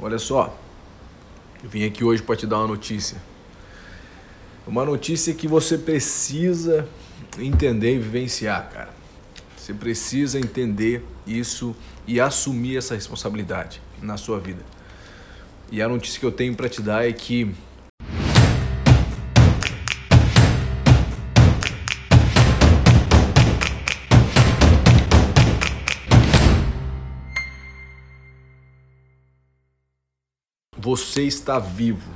Olha só, eu vim aqui hoje para te dar uma notícia. Uma notícia que você precisa entender e vivenciar, cara. Você precisa entender isso e assumir essa responsabilidade na sua vida. E a notícia que eu tenho para te dar é que Você está vivo.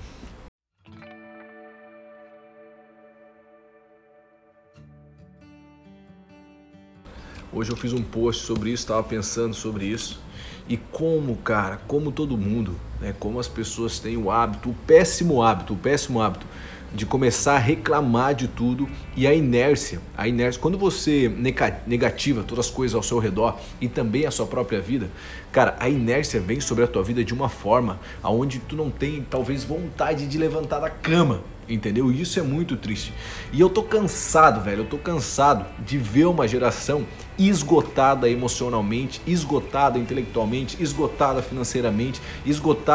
Hoje eu fiz um post sobre isso, estava pensando sobre isso. E como, cara, como todo mundo, né, como as pessoas têm o hábito, o péssimo hábito, o péssimo hábito de começar a reclamar de tudo e a inércia, a inércia, quando você negativa todas as coisas ao seu redor e também a sua própria vida, cara, a inércia vem sobre a tua vida de uma forma aonde tu não tem talvez vontade de levantar da cama, entendeu? E isso é muito triste. E eu tô cansado, velho, eu tô cansado de ver uma geração esgotada emocionalmente, esgotada intelectualmente, esgotada financeiramente, esgotada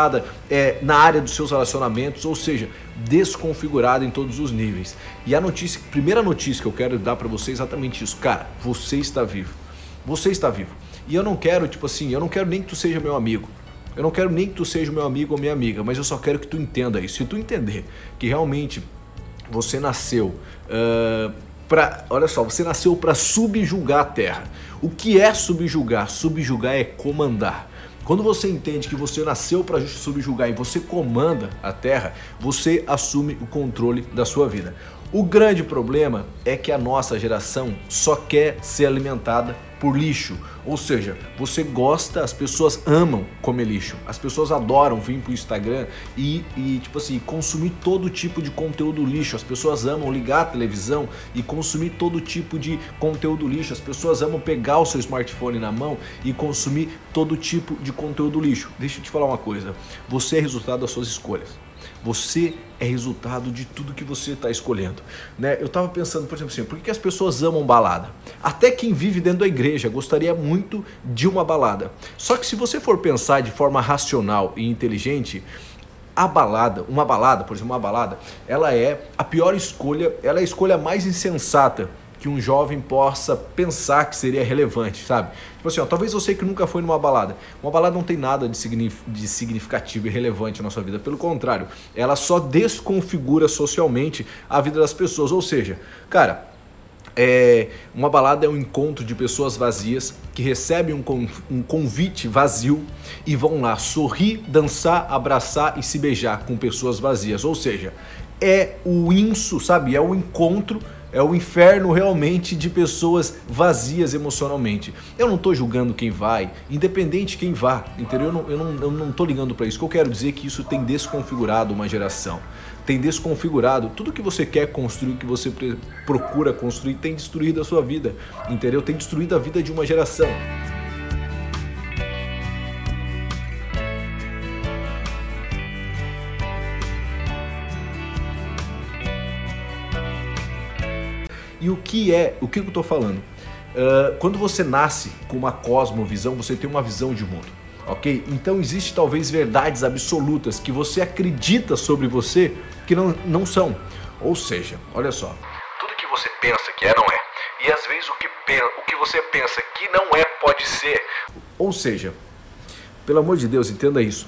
é, na área dos seus relacionamentos, ou seja, desconfigurada em todos os níveis. E a notícia, primeira notícia que eu quero dar para você é exatamente isso, cara, você está vivo. Você está vivo. E eu não quero, tipo assim, eu não quero nem que tu seja meu amigo. Eu não quero nem que tu seja meu amigo ou minha amiga, mas eu só quero que tu entenda isso. Se tu entender que realmente você nasceu uh, para, olha só, você nasceu para subjugar a terra. O que é subjugar? Subjugar é comandar. Quando você entende que você nasceu para subjugar e você comanda a terra, você assume o controle da sua vida. O grande problema é que a nossa geração só quer ser alimentada por lixo. Ou seja, você gosta, as pessoas amam comer lixo. As pessoas adoram vir pro Instagram e, e tipo assim, consumir todo tipo de conteúdo lixo. As pessoas amam ligar a televisão e consumir todo tipo de conteúdo lixo. As pessoas amam pegar o seu smartphone na mão e consumir todo tipo de conteúdo lixo. Deixa eu te falar uma coisa. Você é resultado das suas escolhas. Você é resultado de tudo que você está escolhendo. Né? Eu estava pensando, por exemplo, assim, por que as pessoas amam balada? Até quem vive dentro da igreja gostaria muito de uma balada. Só que se você for pensar de forma racional e inteligente, a balada, uma balada, por exemplo, uma balada, ela é a pior escolha, ela é a escolha mais insensata que um jovem possa pensar que seria relevante, sabe? Tipo assim, ó, talvez você que nunca foi numa balada. Uma balada não tem nada de, de significativo e relevante na sua vida. Pelo contrário, ela só desconfigura socialmente a vida das pessoas. Ou seja, cara, é, uma balada é um encontro de pessoas vazias que recebem um, um convite vazio e vão lá sorrir, dançar, abraçar e se beijar com pessoas vazias. Ou seja, é o inso, sabe? É o encontro é o inferno realmente de pessoas vazias emocionalmente. Eu não estou julgando quem vai, independente quem vá, entendeu? Eu não, eu não, eu não ligando para isso. O que eu quero dizer é que isso tem desconfigurado uma geração. Tem desconfigurado tudo que você quer construir, que você procura construir, tem destruído a sua vida, entendeu? Tem destruído a vida de uma geração. Que é, o que eu estou falando? Uh, quando você nasce com uma cosmovisão, você tem uma visão de mundo, ok? Então existe talvez verdades absolutas que você acredita sobre você que não, não são. Ou seja, olha só. Tudo que você pensa que é, não é. E às vezes o que, o que você pensa que não é, pode ser. Ou seja, pelo amor de Deus, entenda isso.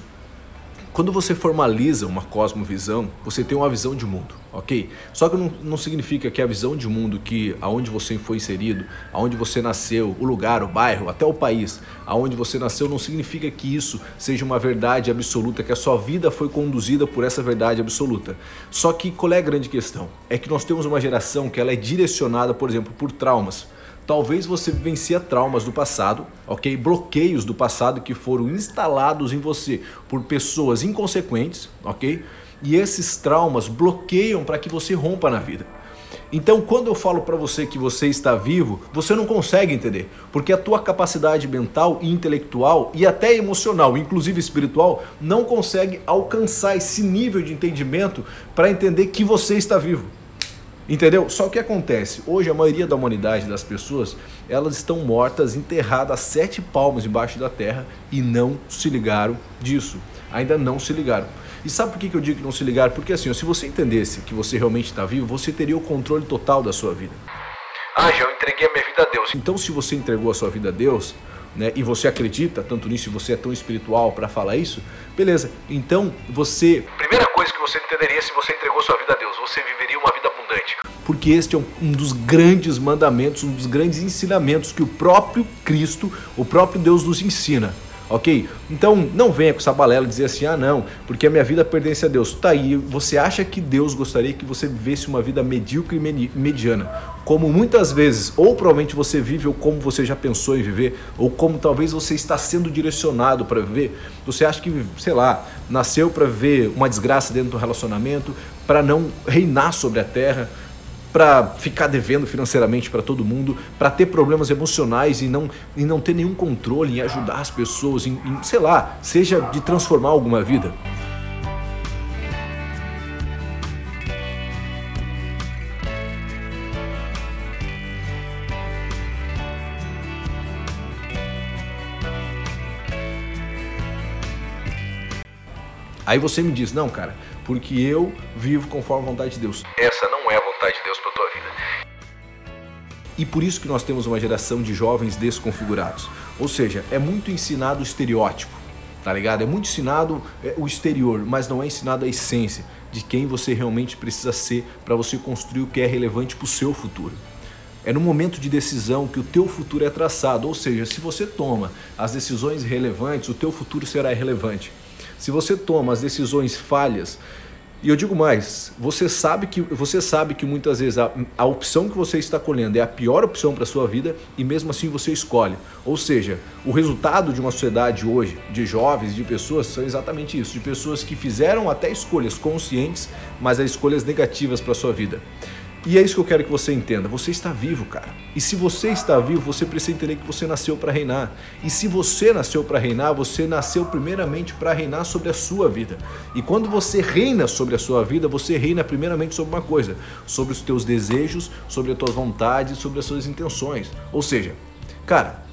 Quando você formaliza uma cosmovisão, você tem uma visão de mundo, ok? Só que não, não significa que a visão de mundo que aonde você foi inserido, aonde você nasceu, o lugar, o bairro, até o país, aonde você nasceu, não significa que isso seja uma verdade absoluta, que a sua vida foi conduzida por essa verdade absoluta. Só que qual é a grande questão? É que nós temos uma geração que ela é direcionada, por exemplo, por traumas. Talvez você vivencia traumas do passado, ok? Bloqueios do passado que foram instalados em você por pessoas inconsequentes, ok? E esses traumas bloqueiam para que você rompa na vida. Então, quando eu falo para você que você está vivo, você não consegue entender, porque a tua capacidade mental e intelectual e até emocional, inclusive espiritual, não consegue alcançar esse nível de entendimento para entender que você está vivo. Entendeu? Só que acontece, hoje a maioria da humanidade, das pessoas, elas estão mortas, enterradas a sete palmos embaixo da terra e não se ligaram disso. ainda não se ligaram. E sabe por que eu digo que não se ligaram? Porque assim, se você entendesse que você realmente está vivo, você teria o controle total da sua vida. Ah, já eu entreguei a minha vida a Deus. Então, se você entregou a sua vida a Deus, né, e você acredita tanto nisso e você é tão espiritual para falar isso, beleza. Então, você. Primeira que você entenderia se você entregou sua vida a Deus, você viveria uma vida abundante. Porque este é um, um dos grandes mandamentos, um dos grandes ensinamentos que o próprio Cristo, o próprio Deus nos ensina ok? Então não venha com essa balela dizer assim, ah não, porque a minha vida pertence a Deus. Tá aí, você acha que Deus gostaria que você vivesse uma vida medíocre e mediana, como muitas vezes, ou provavelmente você vive, ou como você já pensou em viver, ou como talvez você está sendo direcionado para viver. Você acha que, sei lá, nasceu para viver uma desgraça dentro do relacionamento, para não reinar sobre a terra para ficar devendo financeiramente para todo mundo, para ter problemas emocionais e não, e não ter nenhum controle em ajudar as pessoas, em, em, sei lá, seja de transformar alguma vida. Aí você me diz, não, cara, porque eu vivo conforme a vontade de Deus. Essa não é a vontade de Deus para tua vida. E por isso que nós temos uma geração de jovens desconfigurados. Ou seja, é muito ensinado o estereótipo, tá ligado? É muito ensinado é, o exterior, mas não é ensinado a essência de quem você realmente precisa ser para você construir o que é relevante para o seu futuro. É no momento de decisão que o teu futuro é traçado, ou seja, se você toma as decisões relevantes, o teu futuro será irrelevante. Se você toma as decisões falhas, e eu digo mais, você sabe que você sabe que muitas vezes a, a opção que você está colhendo é a pior opção para a sua vida e mesmo assim você escolhe. Ou seja, o resultado de uma sociedade hoje de jovens, de pessoas são exatamente isso, de pessoas que fizeram até escolhas conscientes, mas as escolhas negativas para a sua vida. E é isso que eu quero que você entenda. Você está vivo, cara. E se você está vivo, você precisa entender que você nasceu para reinar. E se você nasceu para reinar, você nasceu primeiramente para reinar sobre a sua vida. E quando você reina sobre a sua vida, você reina primeiramente sobre uma coisa: sobre os teus desejos, sobre as tuas vontades, sobre as suas intenções. Ou seja, cara,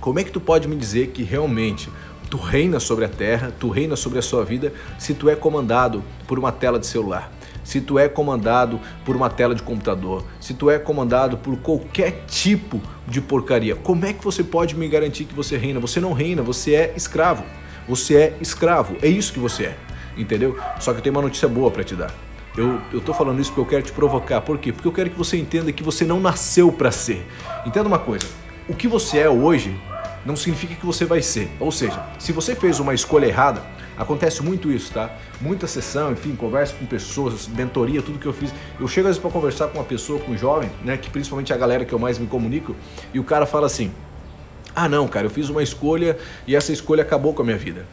como é que tu pode me dizer que realmente tu reina sobre a terra, tu reina sobre a sua vida, se tu é comandado por uma tela de celular? Se tu é comandado por uma tela de computador, se tu é comandado por qualquer tipo de porcaria, como é que você pode me garantir que você reina? Você não reina, você é escravo. Você é escravo, é isso que você é, entendeu? Só que eu tenho uma notícia boa para te dar. Eu, eu tô falando isso porque eu quero te provocar. Por quê? Porque eu quero que você entenda que você não nasceu para ser. Entenda uma coisa: o que você é hoje não significa que você vai ser. Ou seja, se você fez uma escolha errada, Acontece muito isso, tá? Muita sessão, enfim, conversa com pessoas, mentoria, tudo que eu fiz. Eu chego às vezes para conversar com uma pessoa, com um jovem, né? Que principalmente é a galera que eu mais me comunico, e o cara fala assim: Ah, não, cara, eu fiz uma escolha e essa escolha acabou com a minha vida.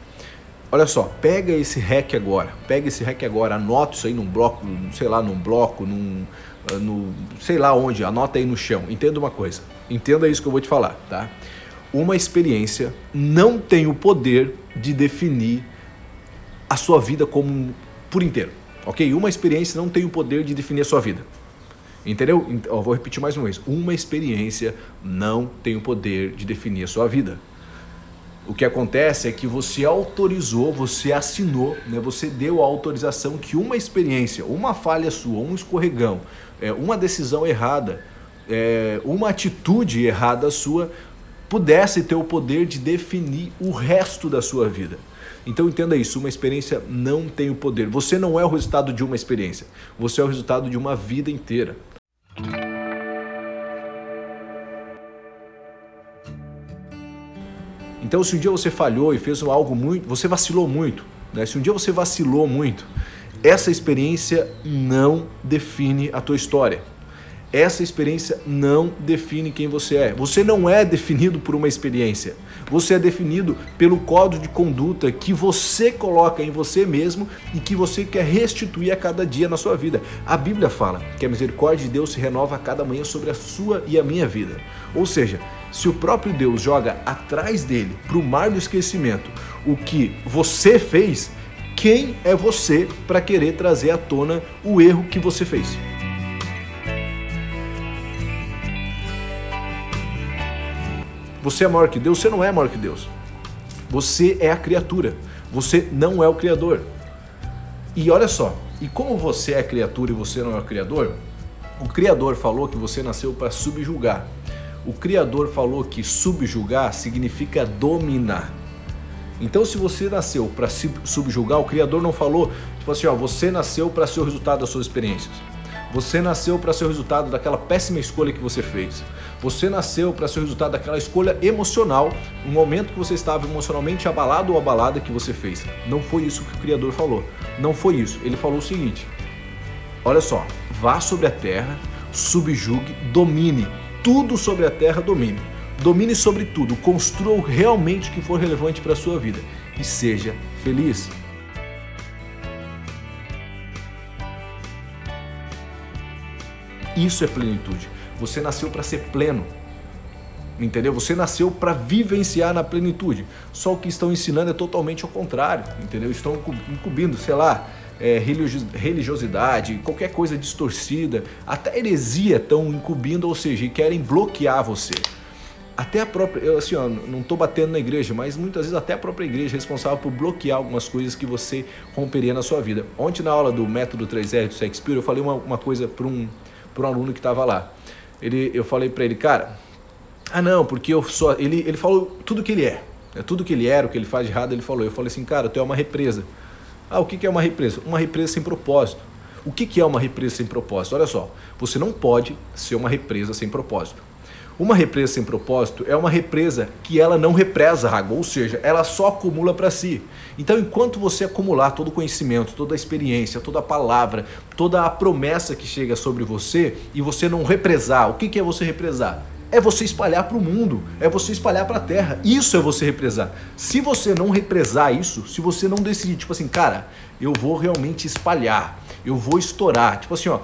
Olha só, pega esse hack agora, pega esse hack agora, anota isso aí num bloco, sei lá, num bloco, num, ah, no, sei lá onde, anota aí no chão. Entenda uma coisa, entenda isso que eu vou te falar, tá? Uma experiência não tem o poder de definir a sua vida como por inteiro, ok? Uma experiência não tem o poder de definir a sua vida. Entendeu? Eu vou repetir mais uma vez. Uma experiência não tem o poder de definir a sua vida. O que acontece é que você autorizou, você assinou, né? você deu a autorização que uma experiência, uma falha sua, um escorregão, é, uma decisão errada, é, uma atitude errada sua pudesse ter o poder de definir o resto da sua vida. Então entenda isso, uma experiência não tem o poder. Você não é o resultado de uma experiência, você é o resultado de uma vida inteira. Então se um dia você falhou e fez algo muito, você vacilou muito, né? Se um dia você vacilou muito, essa experiência não define a tua história. Essa experiência não define quem você é. Você não é definido por uma experiência. Você é definido pelo código de conduta que você coloca em você mesmo e que você quer restituir a cada dia na sua vida. A Bíblia fala que a misericórdia de Deus se renova a cada manhã sobre a sua e a minha vida. Ou seja, se o próprio Deus joga atrás dele, para o mar do esquecimento, o que você fez, quem é você para querer trazer à tona o erro que você fez? Você é maior que Deus? Você não é maior que Deus. Você é a criatura. Você não é o criador. E olha só, e como você é criatura e você não é o criador, o criador falou que você nasceu para subjugar. O criador falou que subjugar significa dominar. Então, se você nasceu para subjugar, o criador não falou, tipo assim, ó, você nasceu para ser o resultado das suas experiências. Você nasceu para ser o resultado daquela péssima escolha que você fez. Você nasceu para ser o resultado daquela escolha emocional, no momento que você estava emocionalmente abalado ou abalada que você fez. Não foi isso que o Criador falou. Não foi isso. Ele falou o seguinte: olha só, vá sobre a terra, subjugue, domine. Tudo sobre a terra domine. Domine sobre tudo, construa realmente o que for relevante para a sua vida e seja feliz. Isso é plenitude. Você nasceu para ser pleno. Entendeu? Você nasceu para vivenciar na plenitude. Só o que estão ensinando é totalmente ao contrário. Entendeu? Estão incumbindo, sei lá, é, religiosidade, qualquer coisa distorcida, até heresia estão incumbindo, ou seja, querem bloquear você. Até a própria, eu assim, ó, não estou batendo na igreja, mas muitas vezes até a própria igreja é responsável por bloquear algumas coisas que você romperia na sua vida. Ontem na aula do método 3R do Shakespeare, eu falei uma, uma coisa para um para um aluno que estava lá. Ele, eu falei para ele, cara, ah não, porque eu sou. Ele, ele falou tudo que ele é. é. Tudo que ele era, o que ele faz de errado, ele falou. Eu falei assim, cara, tu é uma represa. Ah, o que, que é uma represa? Uma represa sem propósito. O que, que é uma represa sem propósito? Olha só, você não pode ser uma represa sem propósito. Uma represa sem propósito é uma represa que ela não represa água, ou seja, ela só acumula para si. Então, enquanto você acumular todo o conhecimento, toda a experiência, toda a palavra, toda a promessa que chega sobre você e você não represar, o que é você represar? É você espalhar para o mundo, é você espalhar para a terra. Isso é você represar. Se você não represar isso, se você não decidir, tipo assim, cara, eu vou realmente espalhar, eu vou estourar. Tipo assim, ó,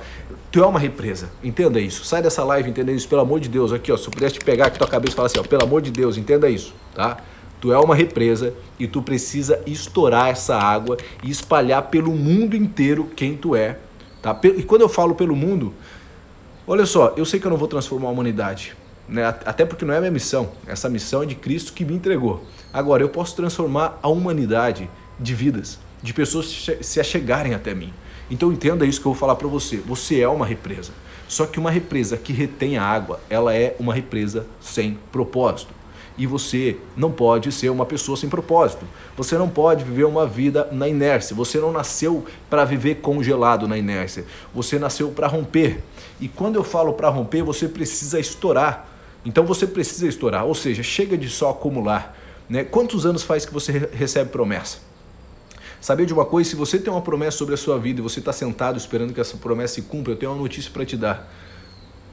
tu é uma represa. Entenda isso. Sai dessa live entendendo isso, pelo amor de Deus. Aqui, ó, se eu pudesse te pegar aqui tua cabeça e falar assim, ó, pelo amor de Deus, entenda isso, tá? Tu é uma represa e tu precisa estourar essa água e espalhar pelo mundo inteiro quem tu é, tá? E quando eu falo pelo mundo, olha só, eu sei que eu não vou transformar a humanidade, né? Até porque não é a minha missão. Essa missão é de Cristo que me entregou. Agora, eu posso transformar a humanidade de vidas, de pessoas se achegarem até mim. Então entenda isso que eu vou falar para você. Você é uma represa. Só que uma represa que retém a água, ela é uma represa sem propósito. E você não pode ser uma pessoa sem propósito. Você não pode viver uma vida na inércia. Você não nasceu para viver congelado na inércia. Você nasceu para romper. E quando eu falo para romper, você precisa estourar. Então você precisa estourar. Ou seja, chega de só acumular. Né? Quantos anos faz que você recebe promessa? Saber de uma coisa, se você tem uma promessa sobre a sua vida e você está sentado esperando que essa promessa se cumpra, eu tenho uma notícia para te dar.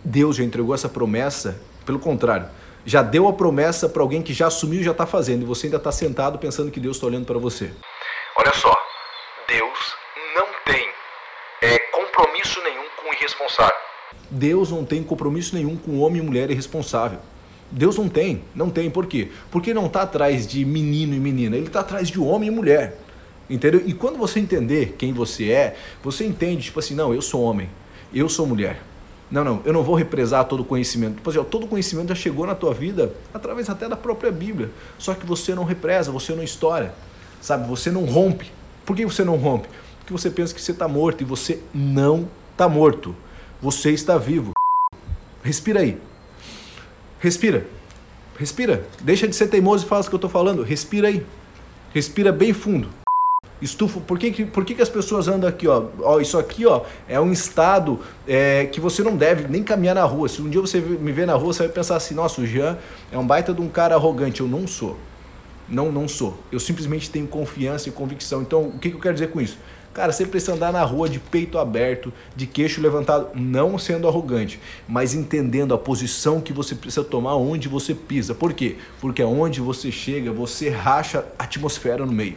Deus já entregou essa promessa, pelo contrário, já deu a promessa para alguém que já assumiu e já está fazendo, e você ainda está sentado pensando que Deus está olhando para você. Olha só, Deus não tem é, compromisso nenhum com o irresponsável. Deus não tem compromisso nenhum com homem e mulher irresponsável. Deus não tem, não tem. Por quê? Porque não está atrás de menino e menina, ele está atrás de homem e mulher. Entendeu? E quando você entender quem você é, você entende, tipo assim, não, eu sou homem, eu sou mulher. Não, não, eu não vou represar todo o conhecimento. Tipo assim, ó, todo o conhecimento já chegou na tua vida através até da própria Bíblia. Só que você não represa, você não estoura. Sabe? Você não rompe. Por que você não rompe? Porque você pensa que você está morto e você não está morto. Você está vivo. Respira aí. Respira. Respira. Deixa de ser teimoso e fala o que eu estou falando. Respira aí. Respira bem fundo. Estufa, por que, por que, que as pessoas andam aqui, ó? ó isso aqui, ó, é um estado é, que você não deve nem caminhar na rua. Se um dia você me ver na rua, você vai pensar assim, nossa, o Jean é um baita de um cara arrogante. Eu não sou. Não, não sou. Eu simplesmente tenho confiança e convicção. Então, o que, que eu quero dizer com isso? Cara, você precisa andar na rua de peito aberto, de queixo levantado, não sendo arrogante, mas entendendo a posição que você precisa tomar onde você pisa. Por quê? Porque aonde você chega, você racha a atmosfera no meio.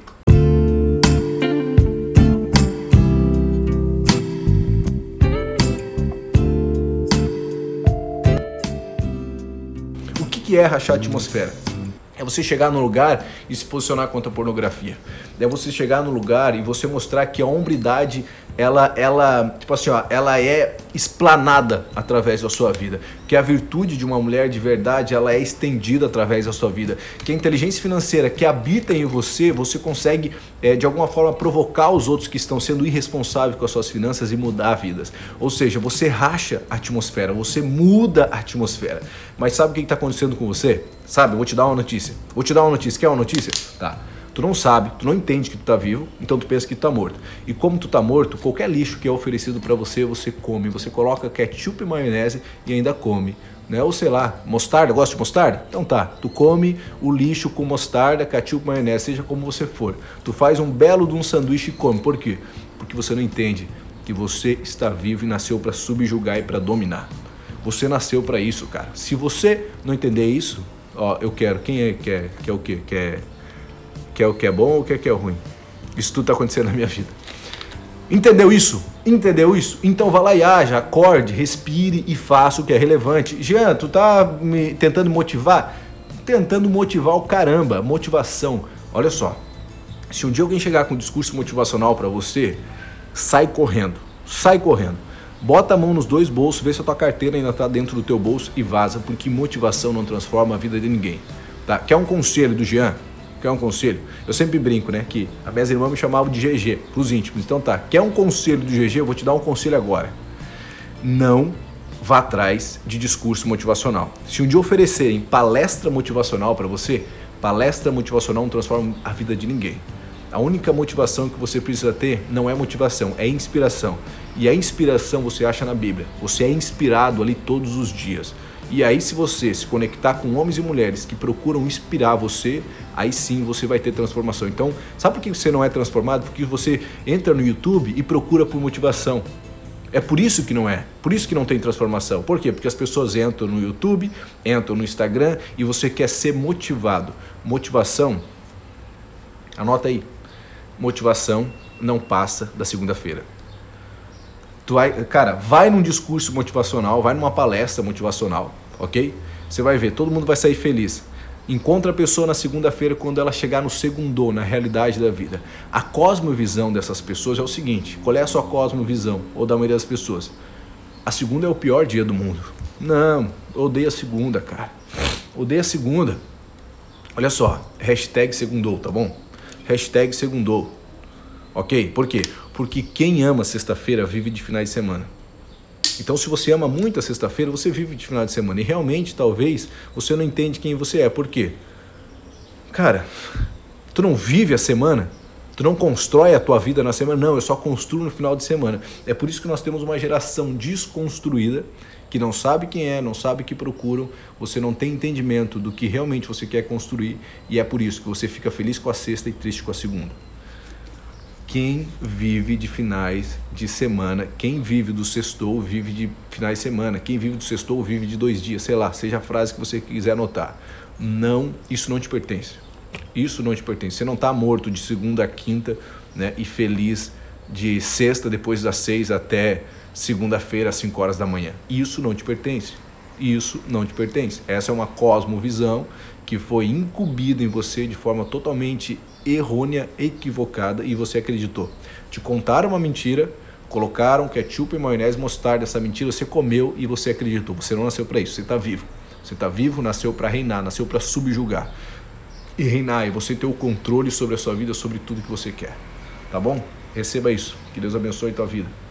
que é rachar a atmosfera? É você chegar num lugar e se posicionar contra a pornografia. É você chegar no lugar e você mostrar que a hombridade ela, ela, tipo assim, ó, ela é explanada através da sua vida. Que a virtude de uma mulher de verdade, ela é estendida através da sua vida. Que a inteligência financeira que habita em você, você consegue é, de alguma forma provocar os outros que estão sendo irresponsáveis com as suas finanças e mudar vidas. Ou seja, você racha a atmosfera, você muda a atmosfera. Mas sabe o que está acontecendo com você? Sabe, vou te dar uma notícia. Vou te dar uma notícia. Quer uma notícia? Tá. Tu não sabe, tu não entende que tu tá vivo, então tu pensa que tu tá morto. E como tu tá morto, qualquer lixo que é oferecido para você, você come. Você coloca ketchup e maionese e ainda come. Né? Ou sei lá, mostarda, gosta de mostarda? Então tá, tu come o lixo com mostarda, ketchup, maionese, seja como você for. Tu faz um belo de um sanduíche e come. Por quê? Porque você não entende que você está vivo e nasceu para subjugar e para dominar. Você nasceu para isso, cara. Se você não entender isso, ó, eu quero. Quem é que é, que é o quê? Quer quer o que é bom ou o que é ruim. Isso tudo está acontecendo na minha vida. Entendeu isso? Entendeu isso? Então vá lá e haja, acorde, respire e faça o que é relevante. Jean, tu tá me tentando motivar? Tentando motivar o caramba, motivação. Olha só, se um dia alguém chegar com um discurso motivacional para você, sai correndo, sai correndo. Bota a mão nos dois bolsos, vê se a tua carteira ainda está dentro do teu bolso e vaza, porque motivação não transforma a vida de ninguém. Tá? Quer um conselho do Jean? Quer um conselho? Eu sempre brinco, né? Que a minha irmã me chamava de GG, pros íntimos. Então tá, quer um conselho do GG? Eu vou te dar um conselho agora. Não vá atrás de discurso motivacional. Se um dia oferecerem palestra motivacional para você, palestra motivacional não transforma a vida de ninguém. A única motivação que você precisa ter não é motivação, é inspiração. E a inspiração você acha na Bíblia. Você é inspirado ali todos os dias. E aí, se você se conectar com homens e mulheres que procuram inspirar você, aí sim você vai ter transformação. Então, sabe por que você não é transformado? Porque você entra no YouTube e procura por motivação. É por isso que não é. Por isso que não tem transformação. Por quê? Porque as pessoas entram no YouTube, entram no Instagram e você quer ser motivado. Motivação, anota aí. Motivação não passa da segunda-feira. Tu vai, cara, vai num discurso motivacional, vai numa palestra motivacional, ok? Você vai ver, todo mundo vai sair feliz. Encontra a pessoa na segunda-feira quando ela chegar no segundo, na realidade da vida. A cosmovisão dessas pessoas é o seguinte: qual é a sua cosmovisão, ou da maioria das pessoas? A segunda é o pior dia do mundo. Não, odeio a segunda, cara. Odeio a segunda. Olha só, hashtag segundou, tá bom? Hashtag segundou. Ok? Por quê? Porque quem ama sexta-feira vive de finais de semana. Então, se você ama muito a sexta-feira, você vive de final de semana. E realmente, talvez, você não entende quem você é. Por quê? Cara, tu não vive a semana, tu não constrói a tua vida na semana. Não, eu só construo no final de semana. É por isso que nós temos uma geração desconstruída que não sabe quem é, não sabe o que procuram, você não tem entendimento do que realmente você quer construir e é por isso que você fica feliz com a sexta e triste com a segunda quem vive de finais de semana, quem vive do sextou vive de finais de semana, quem vive do sextou vive de dois dias, sei lá, seja a frase que você quiser anotar. Não, isso não te pertence. Isso não te pertence. Você não está morto de segunda a quinta né, e feliz de sexta depois das seis até segunda-feira às cinco horas da manhã. Isso não te pertence. Isso não te pertence. Essa é uma cosmovisão que foi incumbida em você de forma totalmente errônea, equivocada e você acreditou. Te contaram uma mentira, colocaram ketchup e maionese, mostarda essa mentira, você comeu e você acreditou. Você não nasceu para isso, você está vivo. Você está vivo, nasceu para reinar, nasceu para subjugar. E reinar e você ter o controle sobre a sua vida, sobre tudo que você quer. Tá bom? Receba isso. Que Deus abençoe a tua vida.